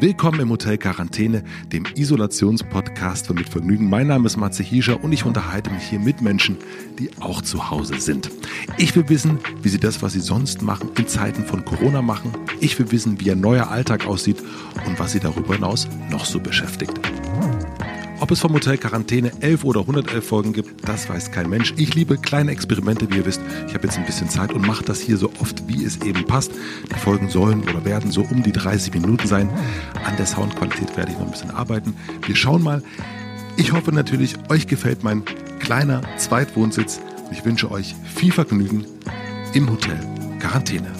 Willkommen im Hotel Quarantäne, dem Isolationspodcast von Mit Vergnügen. Mein Name ist Matze Hiescher und ich unterhalte mich hier mit Menschen, die auch zu Hause sind. Ich will wissen, wie sie das, was sie sonst machen, in Zeiten von Corona machen. Ich will wissen, wie ihr neuer Alltag aussieht und was sie darüber hinaus noch so beschäftigt. Ob es vom Hotel Quarantäne 11 oder 111 Folgen gibt, das weiß kein Mensch. Ich liebe kleine Experimente, wie ihr wisst. Ich habe jetzt ein bisschen Zeit und mache das hier so oft, wie es eben passt. Die Folgen sollen oder werden so um die 30 Minuten sein. An der Soundqualität werde ich noch ein bisschen arbeiten. Wir schauen mal. Ich hoffe natürlich, euch gefällt mein kleiner Zweitwohnsitz. Ich wünsche euch viel Vergnügen im Hotel Quarantäne.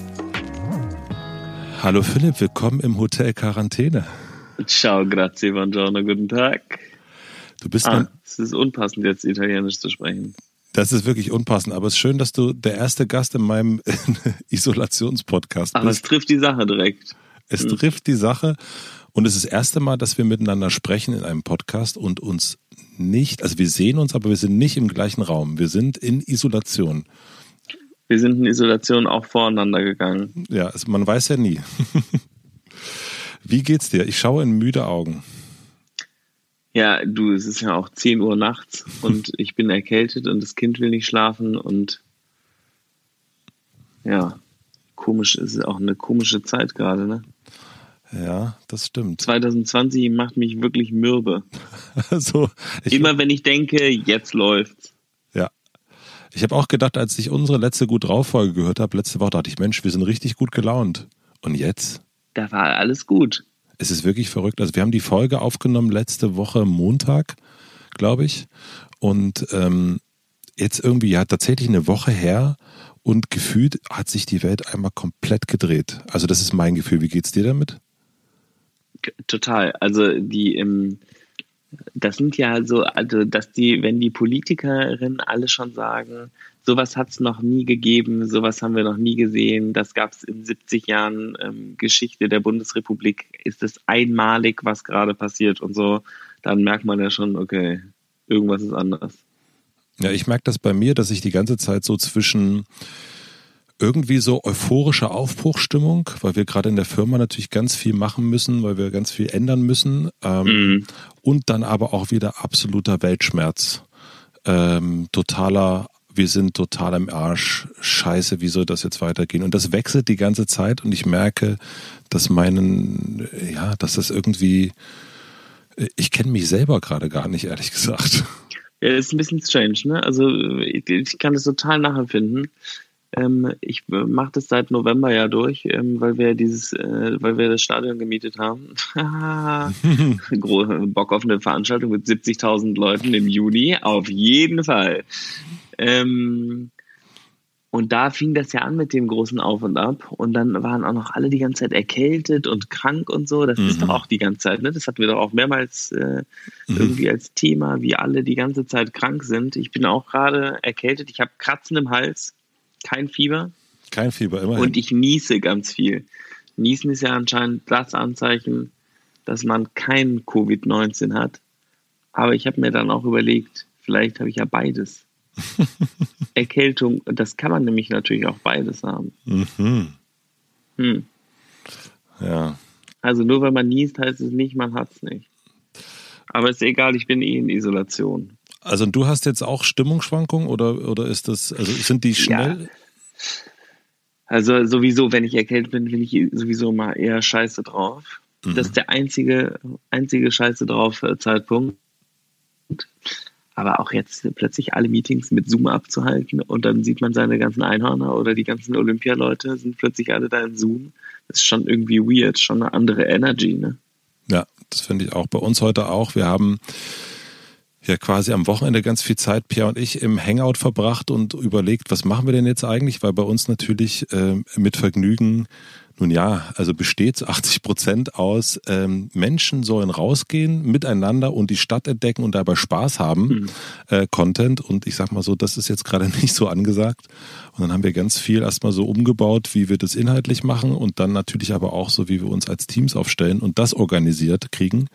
Hallo Philipp, willkommen im Hotel Quarantäne. Ciao, grazie, buongiorno, guten Tag. Du bist ah, es ist unpassend, jetzt Italienisch zu sprechen. Das ist wirklich unpassend, aber es ist schön, dass du der erste Gast in meinem Isolationspodcast bist. Aber es trifft die Sache direkt. Es hm. trifft die Sache und es ist das erste Mal, dass wir miteinander sprechen in einem Podcast und uns nicht, also wir sehen uns, aber wir sind nicht im gleichen Raum. Wir sind in Isolation. Wir sind in Isolation auch voreinander gegangen. Ja, also man weiß ja nie. Wie geht's dir? Ich schaue in müde Augen. Ja, du, es ist ja auch 10 Uhr nachts und ich bin erkältet und das Kind will nicht schlafen und ja, komisch ist auch eine komische Zeit gerade, ne? Ja, das stimmt. 2020 macht mich wirklich mürbe. also, Immer wenn ich denke, jetzt läuft's. Ja. Ich habe auch gedacht, als ich unsere letzte Gut drauf Folge gehört habe, letzte Woche dachte ich, Mensch, wir sind richtig gut gelaunt. Und jetzt? Da war alles gut es ist wirklich verrückt. Also wir haben die Folge aufgenommen letzte Woche Montag, glaube ich. Und ähm, jetzt irgendwie ja tatsächlich eine Woche her und gefühlt hat sich die Welt einmal komplett gedreht. Also das ist mein Gefühl. Wie geht's dir damit? Total. Also die im das sind ja so, also dass die, wenn die Politikerinnen alle schon sagen, sowas hat es noch nie gegeben, sowas haben wir noch nie gesehen, das gab es in 70 Jahren ähm, Geschichte der Bundesrepublik, ist es einmalig, was gerade passiert und so, dann merkt man ja schon, okay, irgendwas ist anders. Ja, ich merke das bei mir, dass ich die ganze Zeit so zwischen irgendwie so euphorische Aufbruchstimmung, weil wir gerade in der Firma natürlich ganz viel machen müssen, weil wir ganz viel ändern müssen. Ähm, mhm. Und dann aber auch wieder absoluter Weltschmerz. Ähm, totaler wir sind total im Arsch, scheiße, wie soll das jetzt weitergehen? Und das wechselt die ganze Zeit und ich merke, dass meinen, ja, dass das irgendwie, ich kenne mich selber gerade gar nicht, ehrlich gesagt. Ja, das ist ein bisschen strange, ne? Also ich, ich kann das total nachempfinden. Ähm, ich mache das seit November ja durch, ähm, weil wir dieses, äh, weil wir das Stadion gemietet haben. Bock auf eine Veranstaltung mit 70.000 Leuten im Juni, auf jeden Fall. Ähm, und da fing das ja an mit dem großen Auf und Ab. Und dann waren auch noch alle die ganze Zeit erkältet und krank und so. Das mhm. ist doch auch die ganze Zeit, ne? Das hatten wir doch auch mehrmals äh, mhm. irgendwie als Thema, wie alle die ganze Zeit krank sind. Ich bin auch gerade erkältet. Ich habe Kratzen im Hals, kein Fieber. Kein Fieber, immerhin. Und ich niese ganz viel. Niesen ist ja anscheinend das Anzeichen, dass man kein Covid-19 hat. Aber ich habe mir dann auch überlegt, vielleicht habe ich ja beides. Erkältung, das kann man nämlich natürlich auch beides haben. Mhm. Hm. Ja. Also nur wenn man niest, heißt es nicht, man hat es nicht. Aber ist egal, ich bin eh in Isolation. Also du hast jetzt auch Stimmungsschwankungen oder, oder ist das, also sind die schnell? Ja. Also sowieso, wenn ich erkältet bin, bin ich sowieso mal eher scheiße drauf. Mhm. Das ist der einzige, einzige scheiße drauf äh, Zeitpunkt. Aber auch jetzt plötzlich alle Meetings mit Zoom abzuhalten und dann sieht man seine ganzen Einhörner oder die ganzen Olympialeute sind plötzlich alle da in Zoom. Das ist schon irgendwie weird, schon eine andere Energy, ne? Ja, das finde ich auch. Bei uns heute auch. Wir haben ja quasi am Wochenende ganz viel Zeit, Pierre und ich, im Hangout verbracht und überlegt, was machen wir denn jetzt eigentlich? Weil bei uns natürlich äh, mit Vergnügen nun ja, also besteht 80 Prozent aus ähm, Menschen sollen rausgehen, miteinander und die Stadt entdecken und dabei Spaß haben, mhm. äh, Content. Und ich sag mal so, das ist jetzt gerade nicht so angesagt. Und dann haben wir ganz viel erstmal so umgebaut, wie wir das inhaltlich machen und dann natürlich aber auch so, wie wir uns als Teams aufstellen und das organisiert kriegen.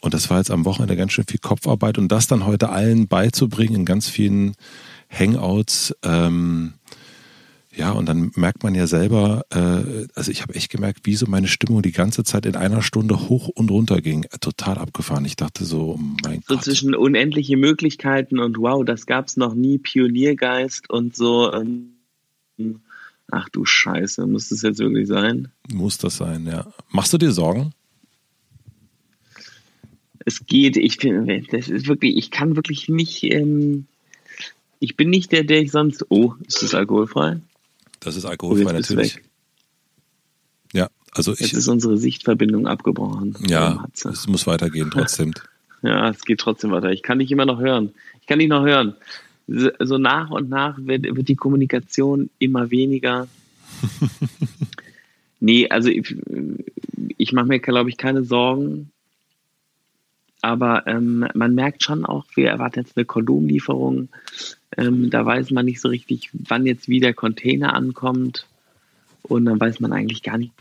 Und das war jetzt am Wochenende ganz schön viel Kopfarbeit und das dann heute allen beizubringen in ganz vielen Hangouts. Ähm, Ja, und dann merkt man ja selber, äh, also ich habe echt gemerkt, wie so meine Stimmung die ganze Zeit in einer Stunde hoch und runter ging. Total abgefahren. Ich dachte so, oh mein so Gott. zwischen unendliche Möglichkeiten und wow, das gab's noch nie, Pioniergeist und so. Ähm, ach du Scheiße, muss das jetzt wirklich sein? Muss das sein, ja. Machst du dir Sorgen? Es geht, ich finde, das ist wirklich, ich kann wirklich nicht, ähm, ich bin nicht der, der ich sonst, oh, ist das alkoholfrei? Das ist alkoholfrei, natürlich. Weg. Ja, also ich. Jetzt ist unsere Sichtverbindung abgebrochen. Ja, es muss weitergehen trotzdem. ja, es geht trotzdem weiter. Ich kann dich immer noch hören. Ich kann dich noch hören. So nach und nach wird, wird die Kommunikation immer weniger. nee, also ich, ich mache mir, glaube ich, keine Sorgen. Aber ähm, man merkt schon auch, wir erwarten jetzt eine Kondomlieferung. Ähm, da weiß man nicht so richtig, wann jetzt wie der Container ankommt. Und dann weiß man eigentlich gar nicht,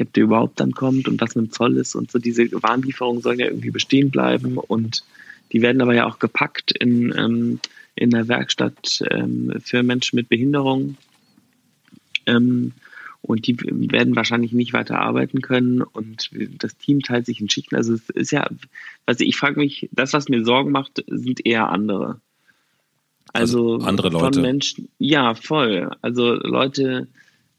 ob der überhaupt dann kommt und was mit dem Zoll ist. Und so diese Warenlieferungen sollen ja irgendwie bestehen bleiben. Und die werden aber ja auch gepackt in, ähm, in der Werkstatt ähm, für Menschen mit Behinderung. Ähm, und die werden wahrscheinlich nicht weiter arbeiten können und das Team teilt sich in Schichten. Also es ist ja, also ich frage mich, das, was mir Sorgen macht, sind eher andere. Also, also andere Leute. Von Menschen, ja, voll. Also Leute,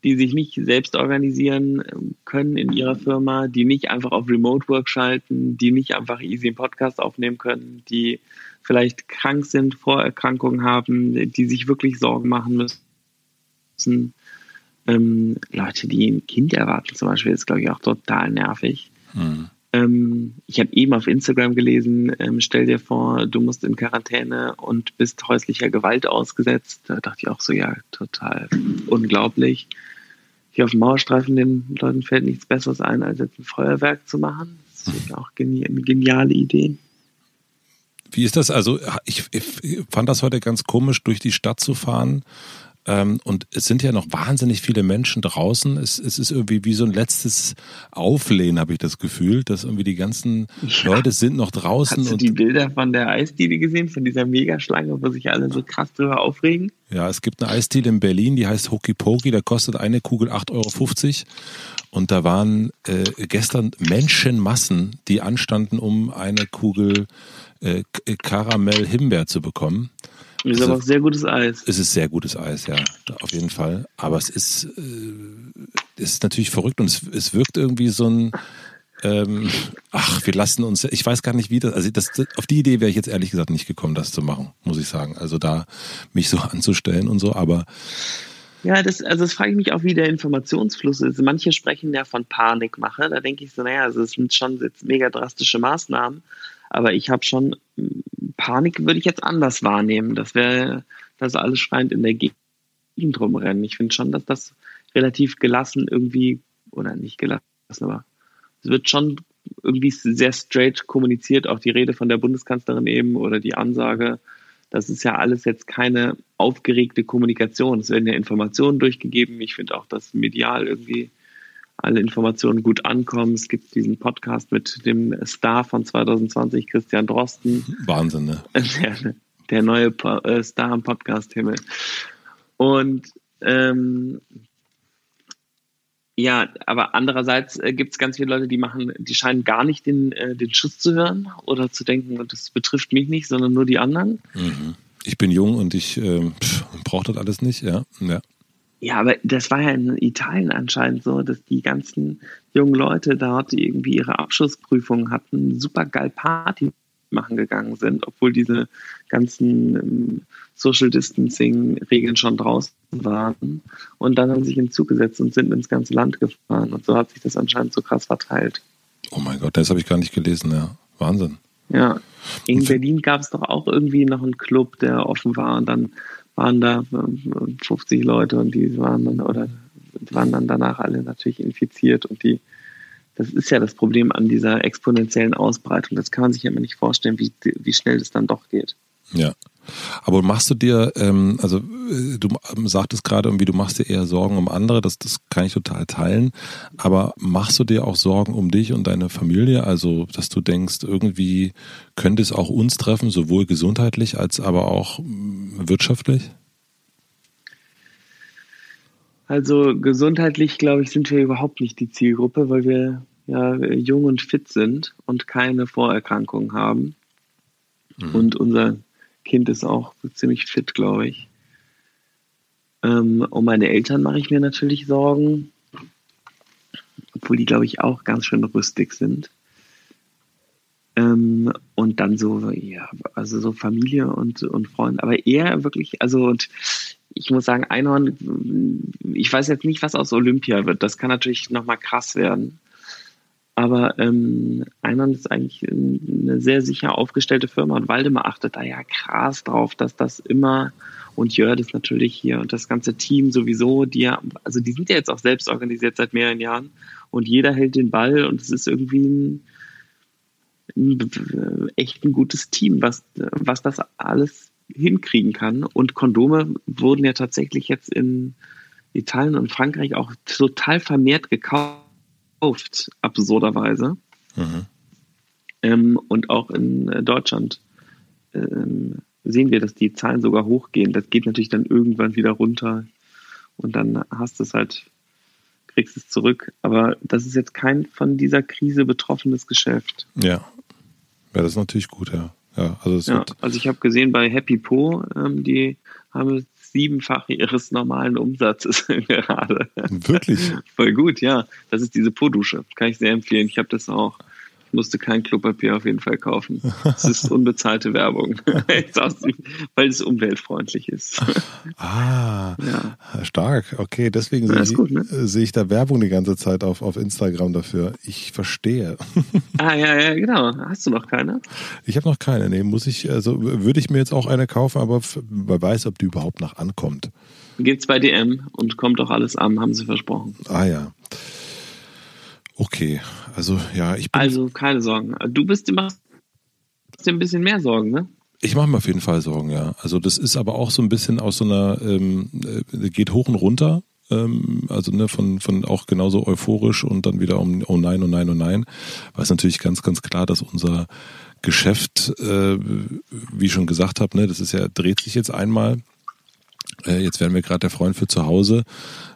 die sich nicht selbst organisieren können in ihrer Firma, die nicht einfach auf Remote Work schalten, die nicht einfach easy einen Podcast aufnehmen können, die vielleicht krank sind, Vorerkrankungen haben, die sich wirklich Sorgen machen müssen. Ähm, Leute, die ein Kind erwarten zum Beispiel, ist, glaube ich, auch total nervig. Hm. Ähm, ich habe eben auf Instagram gelesen, ähm, stell dir vor, du musst in Quarantäne und bist häuslicher Gewalt ausgesetzt. Da dachte ich auch so, ja, total unglaublich. Hier auf dem Mauerstreifen, den Leuten fällt nichts Besseres ein, als jetzt ein Feuerwerk zu machen. Das ist auch geni eine geniale Idee. Wie ist das? Also ich, ich, fand das heute ganz komisch, durch die Stadt zu fahren ähm, und es sind ja noch wahnsinnig viele Menschen draußen. Es, es ist irgendwie wie so ein letztes Auflehnen, habe ich das Gefühl, dass irgendwie die ganzen ja. Leute sind noch draußen. Hast du die Bilder von der Eisdiele gesehen, von dieser Megaschlange, wo sich alle so krass drüber aufregen? Ja, es gibt eine Eisdiele in Berlin, die heißt Hokey Pokey, da kostet eine Kugel 8,50 Euro. Und da waren äh, gestern Menschenmassen, die anstanden, um eine Kugel äh, Karamell-Himbeer zu bekommen. Ist also, aber auch sehr gutes Eis. Es ist sehr gutes Eis, ja, auf jeden Fall. Aber es ist, äh, es ist natürlich verrückt und es, es wirkt irgendwie so ein, ähm, ach, wir lassen uns, ich weiß gar nicht, wie das, also das, auf die Idee wäre ich jetzt ehrlich gesagt nicht gekommen, das zu machen, muss ich sagen. Also da mich so anzustellen und so, aber. Ja, das, also das frage ich mich auch, wie der Informationsfluss ist. Manche sprechen ja von Panikmache. Da denke ich so, naja, also es sind schon jetzt mega drastische Maßnahmen. Aber ich habe schon Panik würde ich jetzt anders wahrnehmen. Das wäre, dass alles schreiend in der Gegend rumrennen. Ich finde schon, dass das relativ gelassen irgendwie, oder nicht gelassen, aber es wird schon irgendwie sehr straight kommuniziert, auch die Rede von der Bundeskanzlerin eben oder die Ansage. Das ist ja alles jetzt keine aufgeregte Kommunikation. Es werden ja Informationen durchgegeben. Ich finde auch, dass medial irgendwie alle Informationen gut ankommen. Es gibt diesen Podcast mit dem Star von 2020, Christian Drosten. Wahnsinn, ne? Der, der neue äh, Star am Podcast-Himmel. Und ähm, ja, aber andererseits äh, gibt es ganz viele Leute, die machen, die scheinen gar nicht den, äh, den Schuss zu hören oder zu denken, das betrifft mich nicht, sondern nur die anderen. Mhm. Ich bin jung und ich äh, brauche das alles nicht, ja. ja. Ja, aber das war ja in Italien anscheinend so, dass die ganzen jungen Leute dort, die irgendwie ihre Abschlussprüfungen hatten, super geil Party machen gegangen sind, obwohl diese ganzen ähm, Social Distancing Regeln schon draußen waren. Und dann haben sie sich in Zug gesetzt und sind ins ganze Land gefahren. Und so hat sich das anscheinend so krass verteilt. Oh mein Gott, das habe ich gar nicht gelesen, ja. Wahnsinn. Ja. In Berlin gab es doch auch irgendwie noch einen Club, der offen war und dann waren da 50 Leute und die waren dann oder waren dann danach alle natürlich infiziert und die das ist ja das Problem an dieser exponentiellen Ausbreitung. Das kann man sich ja immer nicht vorstellen, wie, wie schnell das dann doch geht. Ja. Aber machst du dir, ähm, also äh, du sagtest gerade irgendwie, du machst dir eher Sorgen um andere, das, das kann ich total teilen. Aber machst du dir auch Sorgen um dich und deine Familie? Also, dass du denkst, irgendwie könnte es auch uns treffen, sowohl gesundheitlich als aber auch mm, wirtschaftlich? Also gesundheitlich, glaube ich, sind wir überhaupt nicht die Zielgruppe, weil wir ja jung und fit sind und keine Vorerkrankungen haben. Mhm. Und unser Kind ist auch ziemlich fit, glaube ich. Ähm, um meine Eltern mache ich mir natürlich Sorgen, obwohl die, glaube ich, auch ganz schön rüstig sind. Ähm, und dann so, ja, also so Familie und, und Freunde, aber eher wirklich, also und ich muss sagen, Einhorn, ich weiß jetzt nicht, was aus Olympia wird. Das kann natürlich nochmal krass werden. Aber ähm, Einhorn ist eigentlich eine sehr sicher aufgestellte Firma und Waldemar achtet da ja krass drauf, dass das immer und Jörg ist natürlich hier und das ganze Team sowieso, die ja, also die sind ja jetzt auch selbst organisiert seit mehreren Jahren und jeder hält den Ball und es ist irgendwie ein, ein echt ein gutes Team, was, was das alles hinkriegen kann. Und Kondome wurden ja tatsächlich jetzt in Italien und Frankreich auch total vermehrt gekauft, absurderweise. Mhm. Ähm, und auch in äh, Deutschland ähm, sehen wir, dass die Zahlen sogar hochgehen. Das geht natürlich dann irgendwann wieder runter und dann hast du es halt, kriegst es zurück. Aber das ist jetzt kein von dieser Krise betroffenes Geschäft. Ja. Ja, das ist natürlich gut, ja. Ja, also, ja, also ich habe gesehen bei Happy Po, ähm, die haben siebenfach ihres normalen Umsatzes gerade. Wirklich? Voll gut, ja. Das ist diese Po-Dusche. Kann ich sehr empfehlen. Ich habe das auch. Ich musste kein Klopapier auf jeden Fall kaufen. Es ist unbezahlte Werbung, weil es umweltfreundlich ist. Ah, ja. stark. Okay, deswegen sehe ich, ne? seh ich da Werbung die ganze Zeit auf, auf Instagram dafür. Ich verstehe. Ah, ja, ja, genau. Hast du noch keine? Ich habe noch keine. Nee, muss ich, also würde ich mir jetzt auch eine kaufen, aber wer weiß, ob die überhaupt noch ankommt. Geht's bei DM und kommt auch alles an, haben sie versprochen. Ah ja. Okay, also ja, ich bin. Also keine Sorgen. Du bist immer ein bisschen mehr Sorgen, ne? Ich mache mir auf jeden Fall Sorgen, ja. Also das ist aber auch so ein bisschen aus so einer, ähm, äh, geht hoch und runter. Ähm, also ne, von, von auch genauso euphorisch und dann wieder um oh nein, oh nein, oh nein. Weil es natürlich ganz, ganz klar, dass unser Geschäft, äh, wie ich schon gesagt habe, ne, das ist ja, dreht sich jetzt einmal äh, jetzt werden wir gerade der Freund für zu Hause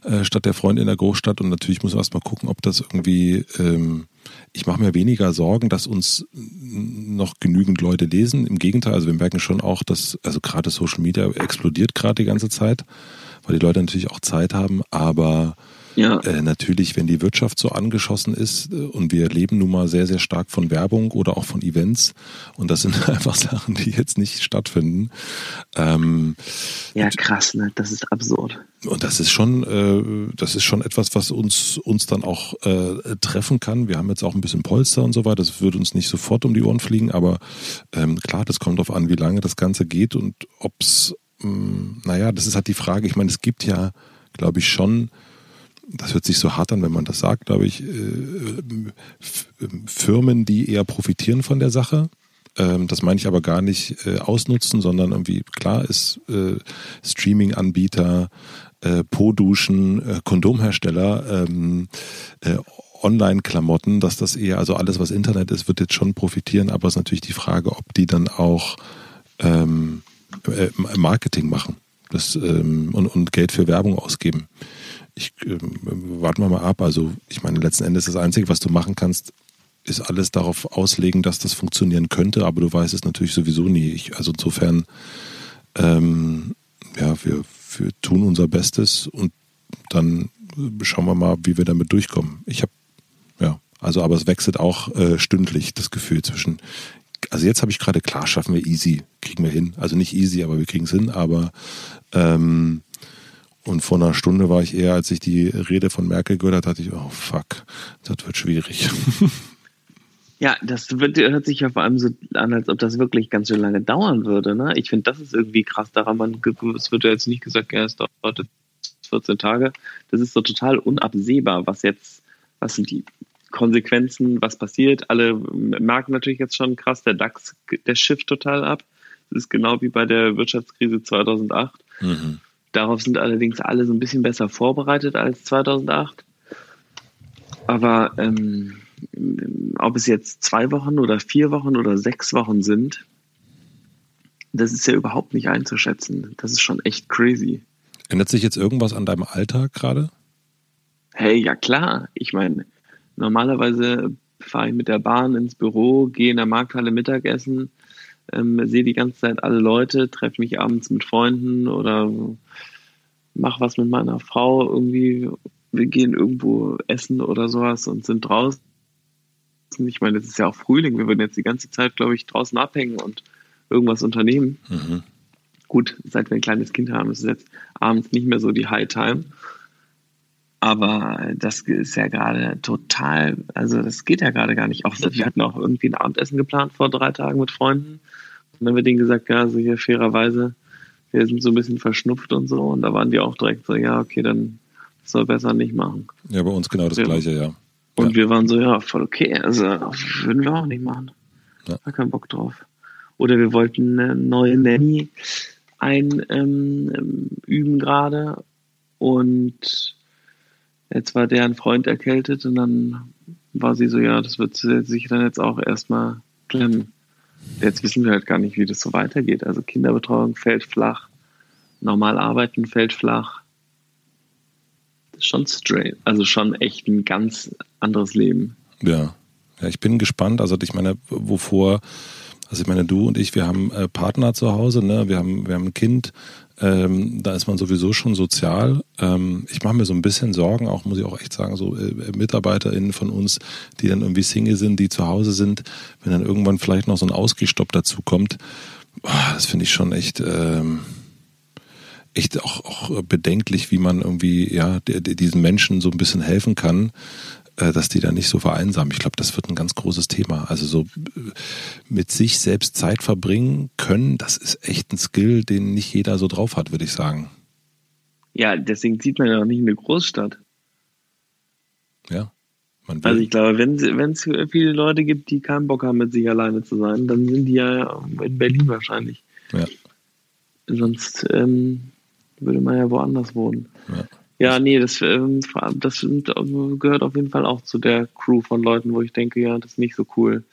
äh, statt der Freund in der Großstadt und natürlich muss man erstmal gucken, ob das irgendwie, ähm, ich mache mir weniger Sorgen, dass uns noch genügend Leute lesen. Im Gegenteil, also wir merken schon auch, dass, also gerade Social Media explodiert gerade die ganze Zeit, weil die Leute natürlich auch Zeit haben, aber ja. Äh, natürlich, wenn die Wirtschaft so angeschossen ist äh, und wir leben nun mal sehr, sehr stark von Werbung oder auch von Events und das sind einfach Sachen, die jetzt nicht stattfinden. Ähm, ja, krass, ne? Das ist absurd. Und das ist schon, äh, das ist schon etwas, was uns, uns dann auch äh, treffen kann. Wir haben jetzt auch ein bisschen Polster und so weiter. Das würde uns nicht sofort um die Ohren fliegen, aber ähm, klar, das kommt darauf an, wie lange das Ganze geht und ob's, mh, hm, naja, das ist halt die Frage. Ich meine, es gibt ja, glaube ich, schon das hört sich so hart an, wenn man das sagt, glaube ich, äh, Firmen, die eher profitieren von der Sache. Ähm, das meine ich aber gar nicht äh, ausnutzen, sondern irgendwie, klar ist äh, Streaming-Anbieter, Po-Duschen, Kondomhersteller, ähm, Online-Klamotten, dass das eher, also alles, was Internet ist, wird jetzt schon profitieren, aber es ist natürlich die Frage, ob die dann auch ähm, Marketing machen. Das, und, und Geld für Werbung ausgeben ich äh, warten wir mal ab. Also ich meine, letzten Endes das Einzige, was du machen kannst, ist alles darauf auslegen, dass das funktionieren könnte, aber du weißt es natürlich sowieso nie. Ich, also insofern, ähm, ja, wir, wir tun unser Bestes und dann schauen wir mal, wie wir damit durchkommen. Ich habe, ja, also aber es wechselt auch äh, stündlich das Gefühl zwischen, also jetzt habe ich gerade klar, schaffen wir easy, kriegen wir hin. Also nicht easy, aber wir kriegen es hin, aber ähm, und vor einer Stunde war ich eher, als ich die Rede von Merkel gehört habe, dachte ich, oh fuck, das wird schwierig. Ja, das wird, hört sich ja vor allem so an, als ob das wirklich ganz schön lange dauern würde. Ne? Ich finde, das ist irgendwie krass daran. Man, es wird ja jetzt nicht gesagt, ja, es dauert 14 Tage. Das ist so total unabsehbar, was jetzt, was sind die Konsequenzen, was passiert. Alle merken natürlich jetzt schon krass, der DAX, der schifft total ab. Das ist genau wie bei der Wirtschaftskrise 2008. Mhm. Darauf sind allerdings alle so ein bisschen besser vorbereitet als 2008. Aber ähm, ob es jetzt zwei Wochen oder vier Wochen oder sechs Wochen sind, das ist ja überhaupt nicht einzuschätzen. Das ist schon echt crazy. Ändert sich jetzt irgendwas an deinem Alltag gerade? Hey, ja klar. Ich meine, normalerweise fahre ich mit der Bahn ins Büro, gehe in der Markthalle Mittagessen, ähm, sehe die ganze Zeit alle Leute, treffe mich abends mit Freunden oder mache was mit meiner Frau irgendwie. Wir gehen irgendwo essen oder sowas und sind draußen. Ich meine, es ist ja auch Frühling. Wir würden jetzt die ganze Zeit, glaube ich, draußen abhängen und irgendwas unternehmen. Mhm. Gut, seit wir ein kleines Kind haben, ist es jetzt abends nicht mehr so die High Time. Aber das ist ja gerade total, also das geht ja gerade gar nicht. Auch wir hatten auch irgendwie ein Abendessen geplant vor drei Tagen mit Freunden. Und dann haben wir denen gesagt, ja, so hier fairerweise, wir sind so ein bisschen verschnupft und so. Und da waren die auch direkt so, ja, okay, dann soll besser nicht machen. Ja, bei uns genau das ja. Gleiche, ja. Und ja. wir waren so, ja, voll okay. Also würden wir auch nicht machen. Ja. War keinen Bock drauf. Oder wir wollten eine neue Nanny einüben ähm, gerade. Und Jetzt war deren Freund erkältet und dann war sie so, ja, das wird sich dann jetzt auch erstmal klemmen. Jetzt wissen wir halt gar nicht, wie das so weitergeht. Also Kinderbetreuung fällt flach, normal arbeiten fällt flach. Das ist schon straight, also schon echt ein ganz anderes Leben. Ja, ja ich bin gespannt. Also ich meine, wovor also ich meine, du und ich, wir haben äh, Partner zu Hause, ne? wir, haben, wir haben ein Kind, ähm, da ist man sowieso schon sozial. Ähm, ich mache mir so ein bisschen Sorgen, auch muss ich auch echt sagen, so äh, MitarbeiterInnen von uns, die dann irgendwie Single sind, die zu Hause sind, wenn dann irgendwann vielleicht noch so ein Ausgestopp dazu kommt, oh, das finde ich schon echt, ähm, echt auch, auch bedenklich, wie man irgendwie ja diesen Menschen so ein bisschen helfen kann. Äh, dass die da nicht so vereinsamen. Ich glaube, das wird ein ganz großes Thema. Also so äh, mit sich selbst Zeit verbringen können, das ist echt ein Skill, den nicht jeder so drauf hat, würde ich sagen. Ja, deswegen zieht man ja auch nicht in eine Großstadt. Ja. Also ich glaube, wenn es viele Leute gibt, die keinen Bock haben, mit sich alleine zu sein, dann sind die ja in Berlin wahrscheinlich. Ja. Sonst ähm, würde man ja woanders wohnen. Ja. Ja, nee, das, ähm, das gehört auf jeden Fall auch zu der Crew von Leuten, wo ich denke, ja, das ist nicht so cool.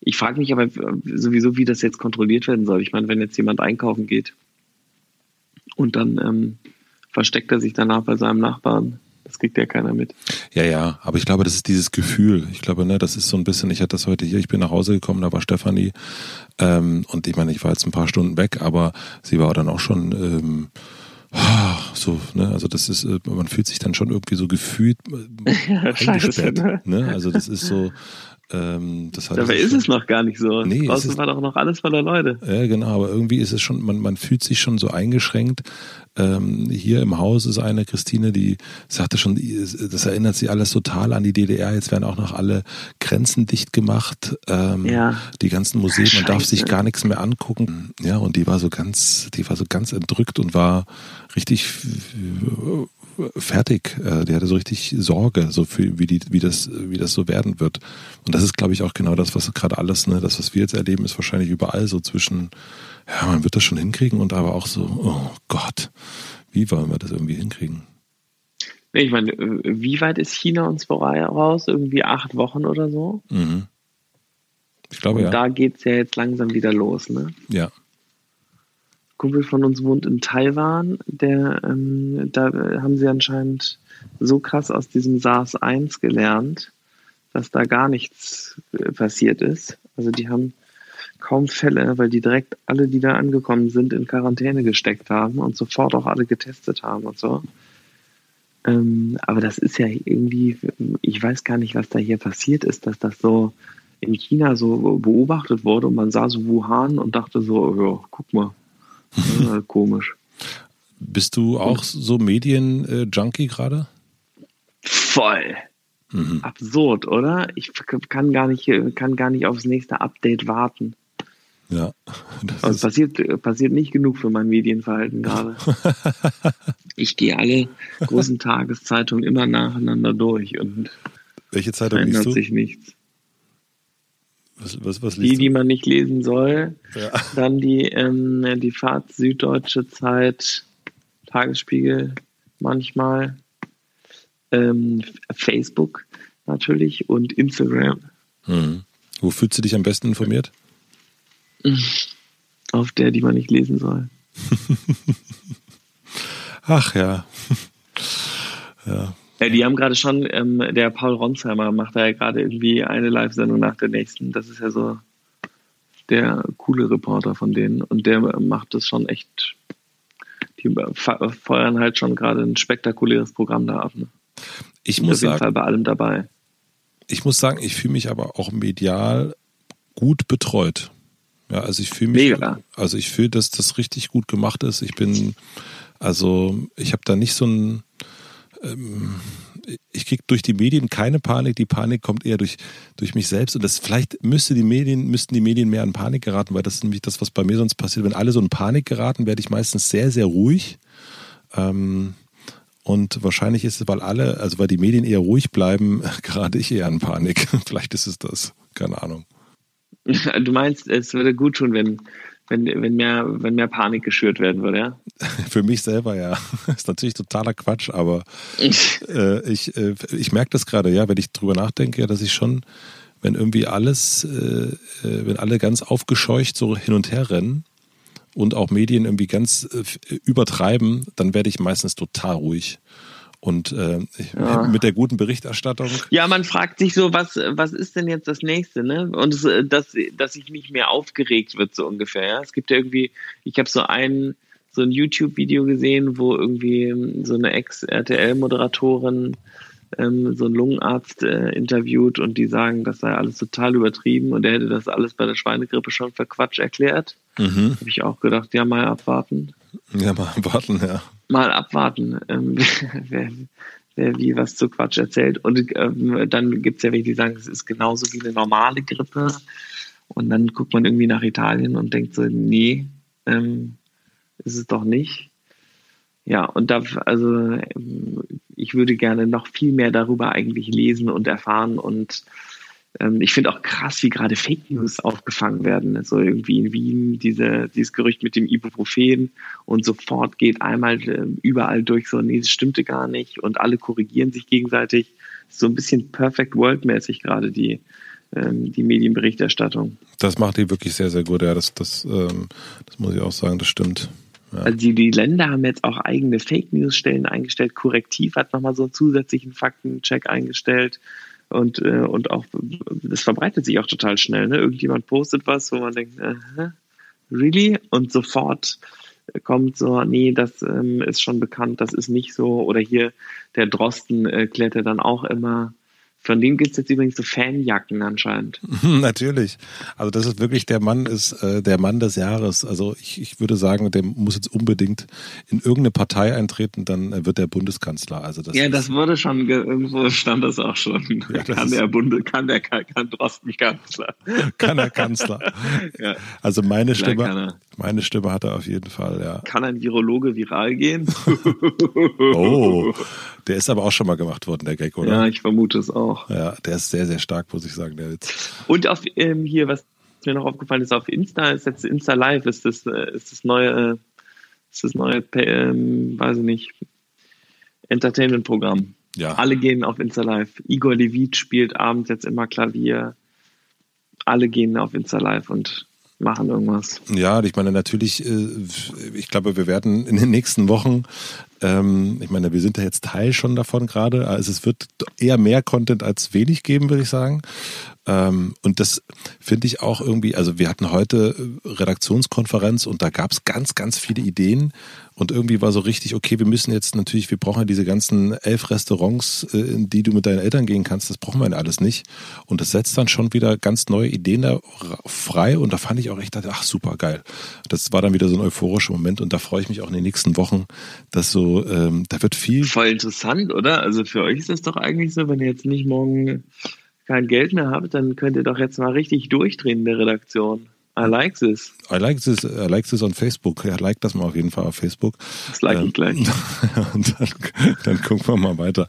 Ich frage mich aber sowieso, wie das jetzt kontrolliert werden soll. Ich meine, wenn jetzt jemand einkaufen geht und dann ähm, versteckt er sich danach bei seinem Nachbarn, das kriegt ja keiner mit. Ja, ja, aber ich glaube, das ist dieses Gefühl. Ich glaube, ne, das ist so ein bisschen, ich hatte das heute hier, ich bin nach Hause gekommen, da war Stefanie ähm, und ich meine, ich war jetzt ein paar Stunden weg, aber sie war dann auch schon ähm, so, ne, also das ist, äh, man fühlt sich dann schon irgendwie so gefühlt äh, scheiße, ne? ne? Also das ist so, ähm, Dabei ist es noch gar nicht so. Nee, Draußen war doch noch alles voller Leute. Ja, genau, aber irgendwie ist es schon, man, man fühlt sich schon so eingeschränkt. Ähm, hier im Haus ist eine Christine, die sagte schon, das erinnert sie alles total an die DDR. Jetzt werden auch noch alle Grenzen dicht gemacht. Ähm, ja. Die ganzen Museen, man darf sich gar nichts mehr angucken. Ja, und die war so ganz, die war so ganz entrückt und war richtig fertig. Äh, der hatte so richtig Sorge, so für, wie, die, wie, das, wie das so werden wird. Und das ist, glaube ich, auch genau das, was gerade alles, ne, das, was wir jetzt erleben, ist wahrscheinlich überall so zwischen, ja, man wird das schon hinkriegen und aber auch so, oh Gott, wie wollen wir das irgendwie hinkriegen? Ich meine, wie weit ist China uns voraus? Irgendwie acht Wochen oder so? Mhm. Ich glaube, und ja. Da geht es ja jetzt langsam wieder los, ne? Ja. Kumpel von uns wohnt in Taiwan. Der, ähm, da haben sie anscheinend so krass aus diesem SARS-1 gelernt, dass da gar nichts äh, passiert ist. Also die haben kaum Fälle, weil die direkt alle, die da angekommen sind, in Quarantäne gesteckt haben und sofort auch alle getestet haben und so. Ähm, aber das ist ja irgendwie, ich weiß gar nicht, was da hier passiert ist, dass das so in China so beobachtet wurde und man sah so Wuhan und dachte so, ja, guck mal, ja, komisch. Bist du auch so Medien-Junkie gerade? Voll. Mhm. Absurd, oder? Ich kann gar nicht, kann gar nicht aufs nächste Update warten. Ja. Also passiert, passiert nicht genug für mein Medienverhalten gerade. ich gehe alle großen Tageszeitungen immer nacheinander durch und welche Zeitung liest du? sich nichts. Was, was, was die, die man nicht lesen soll. Ja. Dann die, ähm, die Fahrt Süddeutsche Zeit, Tagesspiegel manchmal, ähm, Facebook natürlich und Instagram. Hm. Wo fühlst du dich am besten informiert? Auf der, die man nicht lesen soll. Ach ja. ja. Ja, die haben gerade schon, ähm, der Paul Ronsheimer macht da ja gerade irgendwie eine Live-Sendung nach der nächsten. Das ist ja so der coole Reporter von denen und der macht das schon echt. Die feuern halt schon gerade ein spektakuläres Programm da ab. Ne? Ich muss auf jeden sagen, Fall bei allem dabei. Ich muss sagen, ich fühle mich aber auch medial gut betreut. Ja, also ich fühle mich, Mega. also ich fühle, dass das richtig gut gemacht ist. Ich bin, also ich habe da nicht so ein, ähm, ich kriege durch die Medien keine Panik. Die Panik kommt eher durch, durch mich selbst. Und das vielleicht müsste die Medien, müssten die Medien mehr in Panik geraten, weil das ist nämlich das, was bei mir sonst passiert. Wenn alle so in Panik geraten, werde ich meistens sehr, sehr ruhig. Ähm, und wahrscheinlich ist es, weil alle, also weil die Medien eher ruhig bleiben, gerade ich eher in Panik. vielleicht ist es das. Keine Ahnung. Du meinst, es würde gut tun, wenn, wenn, wenn, mehr, wenn mehr Panik geschürt werden würde, ja? Für mich selber, ja. Ist natürlich totaler Quatsch, aber äh, ich, äh, ich merke das gerade, ja, wenn ich drüber nachdenke, ja, dass ich schon, wenn irgendwie alles, äh, äh wenn alle ganz aufgescheucht so hin und her rennen und auch Medien irgendwie ganz äh, übertreiben, dann werde ich meistens total ruhig. Und äh, ja. mit der guten Berichterstattung. Ja, man fragt sich so, was, was ist denn jetzt das nächste, ne? Und es, äh, dass, dass sich nicht mehr aufgeregt wird, so ungefähr. Ja? Es gibt ja irgendwie, ich habe so ein, so ein YouTube-Video gesehen, wo irgendwie ähm, so eine Ex-RTL-Moderatorin ähm, so einen Lungenarzt äh, interviewt und die sagen, das sei alles total übertrieben und er hätte das alles bei der Schweinegrippe schon für Quatsch erklärt. Mhm. Habe ich auch gedacht, ja, mal abwarten. Ja, mal abwarten, ja mal abwarten, ähm, wer, wer wie was zu Quatsch erzählt. Und ähm, dann gibt es ja welche, die sagen, es ist genauso wie eine normale Grippe. Und dann guckt man irgendwie nach Italien und denkt so, nee, ähm, ist es doch nicht. Ja, und da, also ich würde gerne noch viel mehr darüber eigentlich lesen und erfahren und ähm, ich finde auch krass, wie gerade Fake News aufgefangen werden. Also irgendwie in Wien diese, dieses Gerücht mit dem Ibuprofen und sofort geht einmal äh, überall durch so, nee, das stimmte gar nicht und alle korrigieren sich gegenseitig. So ein bisschen Perfect World-mäßig gerade die, ähm, die Medienberichterstattung. Das macht die wirklich sehr, sehr gut, ja. Das, das, ähm, das muss ich auch sagen, das stimmt. Ja. Also die, die Länder haben jetzt auch eigene Fake News-Stellen eingestellt. Korrektiv hat nochmal so einen zusätzlichen Faktencheck eingestellt und, äh, und auch, das verbreitet sich auch total schnell. Ne? Irgendjemand postet was, wo man denkt, äh, really? Und sofort kommt so, nee, das ähm, ist schon bekannt, das ist nicht so. Oder hier der Drosten äh, klärt dann auch immer von dem gibt es jetzt übrigens so Fanjacken anscheinend. Natürlich. Also das ist wirklich der Mann ist äh, der Mann des Jahres. Also ich, ich würde sagen, der muss jetzt unbedingt in irgendeine Partei eintreten, dann äh, wird er Bundeskanzler. Also das ja, das wurde schon irgendwo stand das auch schon. Ja, kann der Bunde, kann der kann, kann Drosten Kanzler. Kann er Kanzler. ja. Also meine Stimme, meine Stimme hat er auf jeden Fall. Ja. Kann ein Virologe viral gehen? oh, der ist aber auch schon mal gemacht worden, der Gag, oder? Ja, ich vermute es auch. Ja, der ist sehr, sehr stark, muss ich sagen, der Witz. Und auf ähm, hier, was mir noch aufgefallen ist, auf Insta ist jetzt Insta Live, ist das, äh, ist das neue, ist das neue, ähm, weiß ich nicht, Entertainment-Programm. Ja. Alle gehen auf Insta Live. Igor Levit spielt abends jetzt immer Klavier. Alle gehen auf Insta Live und machen irgendwas. Ja, ich meine, natürlich, äh, ich glaube, wir werden in den nächsten Wochen ähm, ich meine, wir sind ja jetzt Teil schon davon gerade. Also es wird eher mehr Content als wenig geben, würde ich sagen. Ähm, und das finde ich auch irgendwie, also wir hatten heute Redaktionskonferenz und da gab es ganz, ganz viele Ideen und irgendwie war so richtig, okay, wir müssen jetzt natürlich, wir brauchen ja diese ganzen elf Restaurants, äh, in die du mit deinen Eltern gehen kannst, das brauchen wir ja alles nicht. Und das setzt dann schon wieder ganz neue Ideen da frei und da fand ich auch echt, ach super geil. Das war dann wieder so ein euphorischer Moment und da freue ich mich auch in den nächsten Wochen, dass so, ähm, da wird viel. Voll interessant, oder? Also für euch ist das doch eigentlich so, wenn ihr jetzt nicht morgen kein Geld mehr habt, dann könnt ihr doch jetzt mal richtig durchdrehen in der Redaktion. I like this. I like this, I like this on Facebook. Ja, like das mal auf jeden Fall auf Facebook. Das like ähm, ich gleich. Und dann, dann gucken wir mal weiter.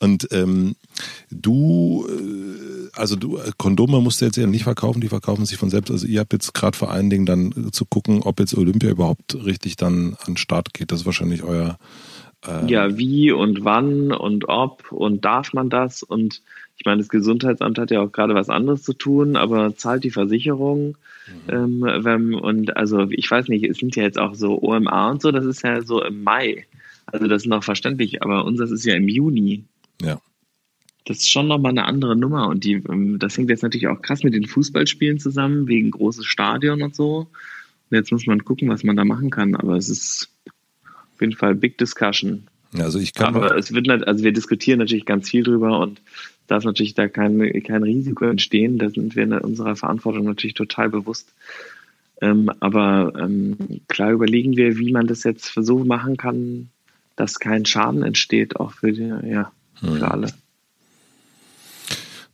Und ähm, du, äh, also du, Kondome musst du jetzt ja nicht verkaufen, die verkaufen sich von selbst. Also ihr habt jetzt gerade vor allen Dingen dann zu gucken, ob jetzt Olympia überhaupt richtig dann an den Start geht. Das ist wahrscheinlich euer ähm, ja, wie und wann und ob und darf man das und ich meine, das Gesundheitsamt hat ja auch gerade was anderes zu tun, aber zahlt die Versicherung. Mhm. Ähm, wenn, und also ich weiß nicht, es sind ja jetzt auch so OMA und so, das ist ja so im Mai. Also das ist noch verständlich, aber unseres ist ja im Juni. Ja. Das ist schon nochmal eine andere Nummer und die, ähm, das hängt jetzt natürlich auch krass mit den Fußballspielen zusammen, wegen großes Stadion und so. Und jetzt muss man gucken, was man da machen kann, aber es ist auf jeden Fall Big Discussion. Also ich kann aber es wird also wir diskutieren natürlich ganz viel drüber und darf natürlich da kein, kein Risiko entstehen. Da sind wir in unserer Verantwortung natürlich total bewusst. Ähm, aber ähm, klar überlegen wir, wie man das jetzt so machen kann, dass kein Schaden entsteht, auch für, die, ja, für hm. alle.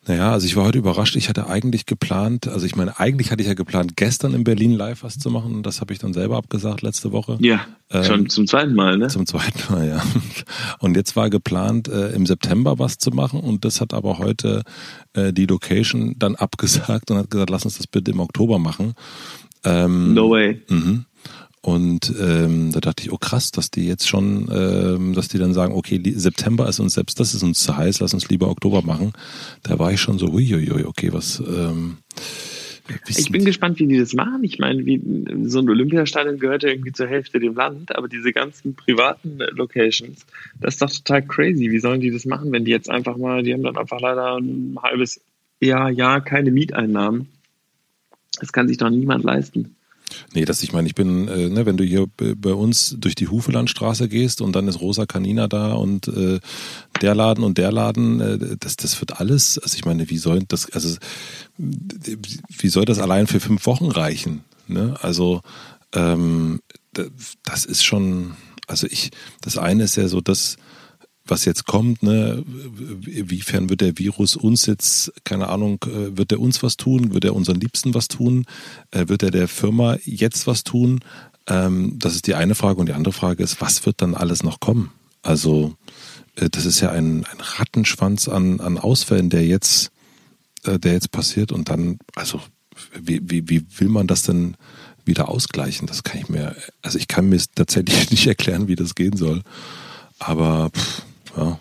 Naja, also ich war heute überrascht. Ich hatte eigentlich geplant, also ich meine, eigentlich hatte ich ja geplant, gestern in Berlin live was zu machen. Das habe ich dann selber abgesagt letzte Woche. Ja, ähm, schon zum zweiten Mal, ne? Zum zweiten Mal, ja. Und jetzt war geplant, äh, im September was zu machen. Und das hat aber heute äh, die Location dann abgesagt und hat gesagt, lass uns das bitte im Oktober machen. Ähm, no way. Mhm. Und ähm, da dachte ich, oh krass, dass die jetzt schon, ähm, dass die dann sagen, okay, September ist uns selbst, das ist uns zu heiß, lass uns lieber Oktober machen. Da war ich schon so, huiuiui, okay, was. Ähm, ich bin gespannt, wie die das machen. Ich meine, wie, so ein Olympiastadion gehört ja irgendwie zur Hälfte dem Land, aber diese ganzen privaten Locations, das ist doch total crazy. Wie sollen die das machen, wenn die jetzt einfach mal, die haben dann einfach leider ein halbes Jahr, Jahr keine Mieteinnahmen. Das kann sich doch niemand leisten. Nee, das ich meine, ich bin, äh, ne, wenn du hier bei uns durch die Hufelandstraße gehst und dann ist Rosa Canina da und äh, der Laden und der Laden, äh, das, das wird alles, also ich meine, wie soll das, also wie soll das allein für fünf Wochen reichen? Ne? Also ähm, das ist schon, also ich, das eine ist ja so, dass was jetzt kommt, ne, inwiefern wird der Virus uns jetzt, keine Ahnung, äh, wird er uns was tun, wird er unseren Liebsten was tun, äh, wird er der Firma jetzt was tun? Ähm, das ist die eine Frage und die andere Frage ist, was wird dann alles noch kommen? Also äh, das ist ja ein, ein Rattenschwanz an, an Ausfällen, der jetzt, der jetzt passiert und dann, also wie, wie, wie will man das denn wieder ausgleichen? Das kann ich mir, also ich kann mir tatsächlich nicht erklären, wie das gehen soll. Aber pff, ja,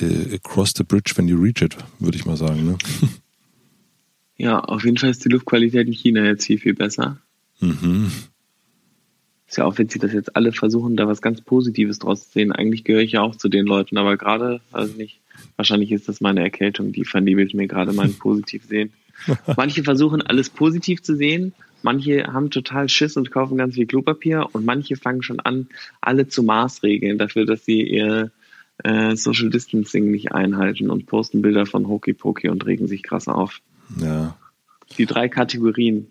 äh, across the bridge when you reach it, würde ich mal sagen. Ne? Ja, auf jeden Fall ist die Luftqualität in China jetzt viel, viel besser. Mhm. Ist ja auch witzig, dass jetzt alle versuchen, da was ganz Positives draus zu sehen. Eigentlich gehöre ich ja auch zu den Leuten, aber gerade, also nicht, wahrscheinlich ist das meine Erkältung, die vernebelt mir gerade mein Positivsehen. Manche versuchen, alles positiv zu sehen, manche haben total Schiss und kaufen ganz viel Klopapier und manche fangen schon an, alle zu maßregeln dafür, dass sie ihr äh, Social Distancing nicht einhalten und posten Bilder von Hokey Pokey und regen sich krass auf. Ja. Die drei Kategorien.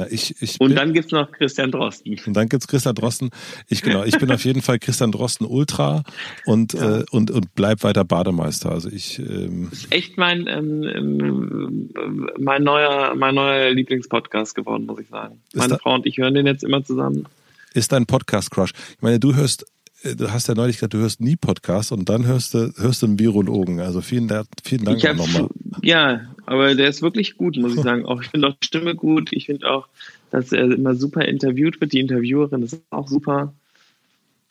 Ja, ich, ich und dann gibt es noch Christian Drosten. Und dann gibt es Christian Drosten. Ich genau, ich bin auf jeden Fall Christian Drosten Ultra und ja. äh, und und bleib weiter Bademeister. Also ich ähm das ist echt mein ähm, ähm, mein neuer mein neuer Lieblingspodcast geworden, muss ich sagen. Meine Frau und ich hören den jetzt immer zusammen. Ist dein Podcast Crush? Ich meine, du hörst äh, du hast ja neulich gesagt, du hörst nie Podcasts und dann hörst du, hörst du einen Virologen. Also vielen, vielen Dank nochmal. Ja, aber der ist wirklich gut, muss ich sagen. Auch ich finde auch die Stimme gut. Ich finde auch, dass er immer super interviewt wird. Die Interviewerin ist auch super.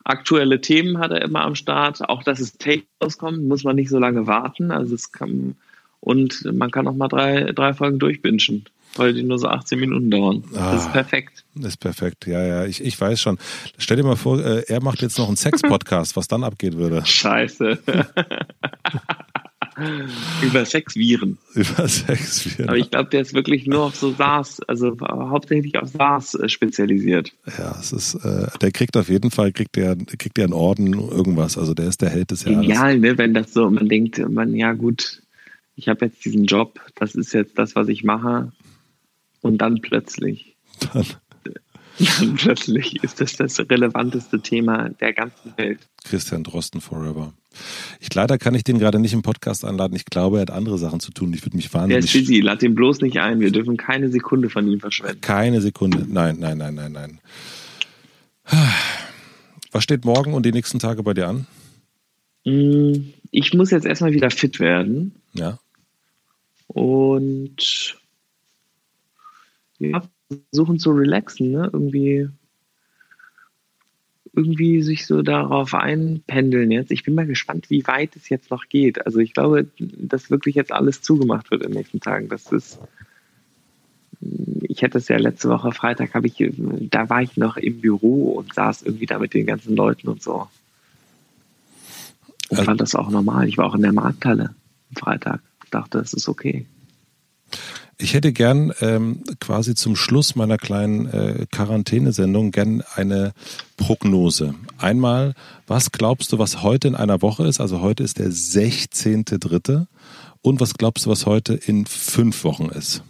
Aktuelle Themen hat er immer am Start. Auch dass es Take rauskommt, muss man nicht so lange warten. Also es kann und man kann auch mal drei, drei Folgen durchbingen weil die nur so 18 Minuten dauern. Ah, das ist ah, perfekt. Das ist perfekt, ja, ja, ich, ich weiß schon. Stell dir mal vor, äh, er macht jetzt noch einen Sex-Podcast, was dann abgehen würde. Scheiße. Über Sexviren. Über Sexviren. Aber ich glaube, der ist wirklich nur auf so SARS, also hauptsächlich auf SARS äh, spezialisiert. Ja, es ist, äh, der kriegt auf jeden Fall, kriegt der, kriegt der einen Orden, irgendwas. Also der ist der Held des Jahres. Genial, ne, wenn das so, man denkt, man, ja gut, ich habe jetzt diesen Job, das ist jetzt das, was ich mache. Und dann plötzlich. Dann. Dann plötzlich ist das das relevanteste Thema der ganzen Welt. Christian Drosten Forever. Ich leider kann ich den gerade nicht im Podcast einladen. Ich glaube, er hat andere Sachen zu tun. Ich würde mich wahnsinnig. Der ist busy. Lad den bloß nicht ein. Wir dürfen keine Sekunde von ihm verschwenden. Keine Sekunde. Nein, nein, nein, nein, nein. Was steht morgen und die nächsten Tage bei dir an? Mm, ich muss jetzt erstmal wieder fit werden. Ja. Und ja, versuchen zu relaxen, ne? Irgendwie, irgendwie sich so darauf einpendeln jetzt. Ich bin mal gespannt, wie weit es jetzt noch geht. Also ich glaube, dass wirklich jetzt alles zugemacht wird in den nächsten Tagen. Das ist, ich hätte es ja letzte Woche Freitag, habe ich, da war ich noch im Büro und saß irgendwie da mit den ganzen Leuten und so. also, fand das auch normal. Ich war auch in der Markthalle am Freitag. dachte, es ist okay. Ich hätte gern ähm, quasi zum Schluss meiner kleinen äh, Quarantänesendung gern eine Prognose. Einmal, was glaubst du, was heute in einer Woche ist? Also heute ist der 16.3. Und was glaubst du, was heute in fünf Wochen ist?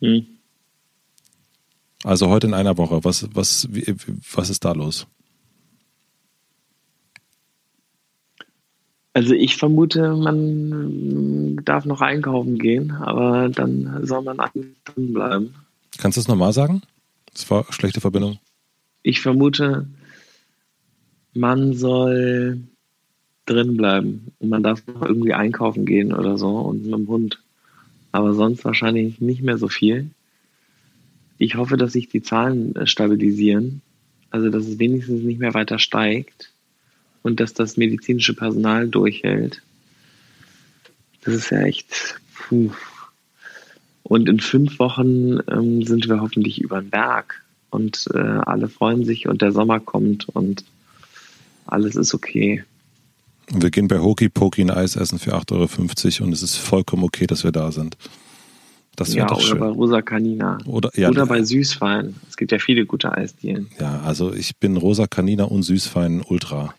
Hm. Also heute in einer Woche. Was, was, wie, was ist da los? Also ich vermute, man darf noch einkaufen gehen, aber dann soll man drin bleiben. Kannst du es nochmal sagen? Das war schlechte Verbindung. Ich vermute, man soll drin bleiben und man darf noch irgendwie einkaufen gehen oder so und mit dem Hund. Aber sonst wahrscheinlich nicht mehr so viel. Ich hoffe, dass sich die Zahlen stabilisieren, also dass es wenigstens nicht mehr weiter steigt und dass das medizinische Personal durchhält. Das ist ja echt. Puh. Und in fünf Wochen ähm, sind wir hoffentlich über den Berg und äh, alle freuen sich und der Sommer kommt alles ist okay. Und wir gehen bei Hoki Poki ein Eis essen für 8,50 Euro und es ist vollkommen okay, dass wir da sind. Das ja, oder schön. bei Rosa Canina. Oder, ja, oder bei Süßfein. Es gibt ja viele gute Eisdielen. Ja, also ich bin Rosa Canina und Süßfein Ultra.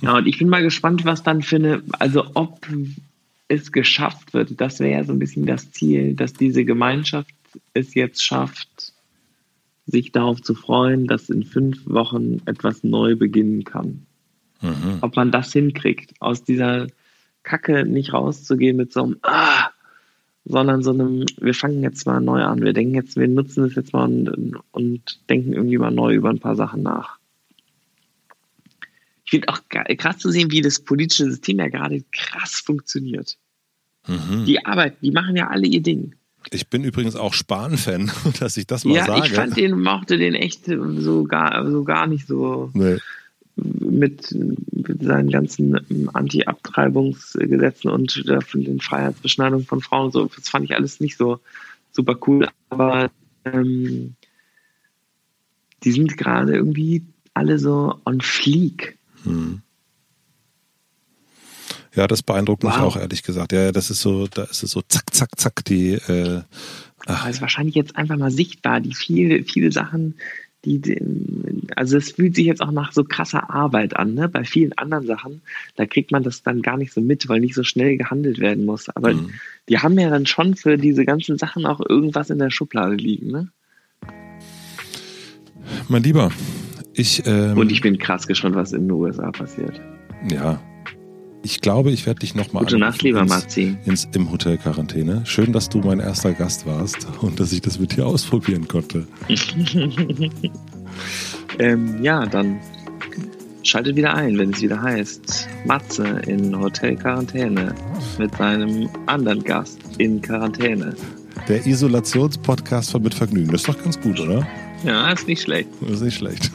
Ja, und ich bin mal gespannt, was dann für eine, also ob es geschafft wird. Das wäre ja so ein bisschen das Ziel, dass diese Gemeinschaft es jetzt schafft, sich darauf zu freuen, dass in fünf Wochen etwas neu beginnen kann. Mhm. Ob man das hinkriegt, aus dieser Kacke nicht rauszugehen mit so einem Ah, sondern so einem, wir fangen jetzt mal neu an, wir denken jetzt, wir nutzen es jetzt mal und, und denken irgendwie mal neu über ein paar Sachen nach finde auch krass zu sehen, wie das politische System ja gerade krass funktioniert. Mhm. Die Arbeit, die machen ja alle ihr Ding. Ich bin übrigens auch Spahn-Fan, dass ich das mal ja, sage. Ja, ich fand den, mochte den echt so gar, so gar nicht so nee. mit, mit, seinen ganzen Anti-Abtreibungsgesetzen und den Freiheitsbeschneidungen von Frauen und so. Das fand ich alles nicht so super cool. Aber ähm, die sind gerade irgendwie alle so on fleek. Hm. Ja, das beeindruckt wow. mich auch, ehrlich gesagt. Ja, das ist so, da ist es so zack, zack, zack, die. Äh, ach. Also wahrscheinlich jetzt einfach mal sichtbar, die viele, viele Sachen, die, also es fühlt sich jetzt auch nach so krasser Arbeit an, ne? Bei vielen anderen Sachen, da kriegt man das dann gar nicht so mit, weil nicht so schnell gehandelt werden muss. Aber mhm. die haben ja dann schon für diese ganzen Sachen auch irgendwas in der Schublade liegen, ne? Mein Lieber, ich, ähm, Und ich bin krass gespannt, was in den USA passiert. Ja. Ich glaube, ich werde dich nochmal Gute Nacht, lieber Matzi. Ins, Im Hotel Quarantäne. Schön, dass du mein erster Gast warst und dass ich das mit dir ausprobieren konnte. ähm, ja, dann schaltet wieder ein, wenn es wieder heißt Matze in Hotel Quarantäne mit seinem anderen Gast in Quarantäne. Der Isolationspodcast von Mit Vergnügen. Das ist doch ganz gut, oder? Ja, ist nicht schlecht. ist nicht schlecht.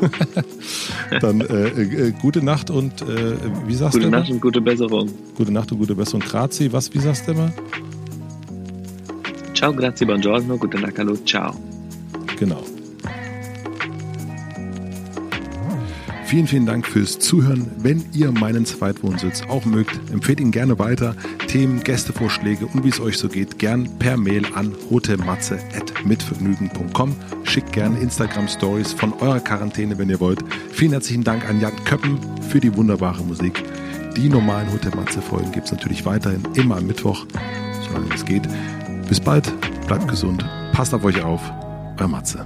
Dann äh, äh, gute Nacht und äh, wie sagst gute du? Gute Nacht und gute Besserung. Gute Nacht und gute Besserung. Grazie, was, wie sagst du immer? Ciao, grazie, buongiorno, gute Nacht, hallo, ciao. Genau. Vielen, vielen Dank fürs Zuhören. Wenn ihr meinen Zweitwohnsitz auch mögt, empfehlt ihn gerne weiter. Themen, Gästevorschläge und wie es euch so geht, gern per Mail an rotematze.mitvergnügen.com. Schickt gerne Instagram-Stories von eurer Quarantäne, wenn ihr wollt. Vielen herzlichen Dank an Jan Köppen für die wunderbare Musik. Die normalen Hotel Matze-Folgen gibt es natürlich weiterhin immer am Mittwoch, solange es geht. Bis bald, bleibt gesund, passt auf euch auf, euer Matze.